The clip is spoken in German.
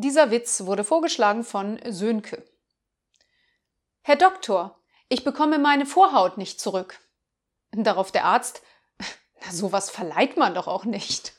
Dieser Witz wurde vorgeschlagen von Sönke. Herr Doktor, ich bekomme meine Vorhaut nicht zurück. Darauf der Arzt, na sowas verleiht man doch auch nicht.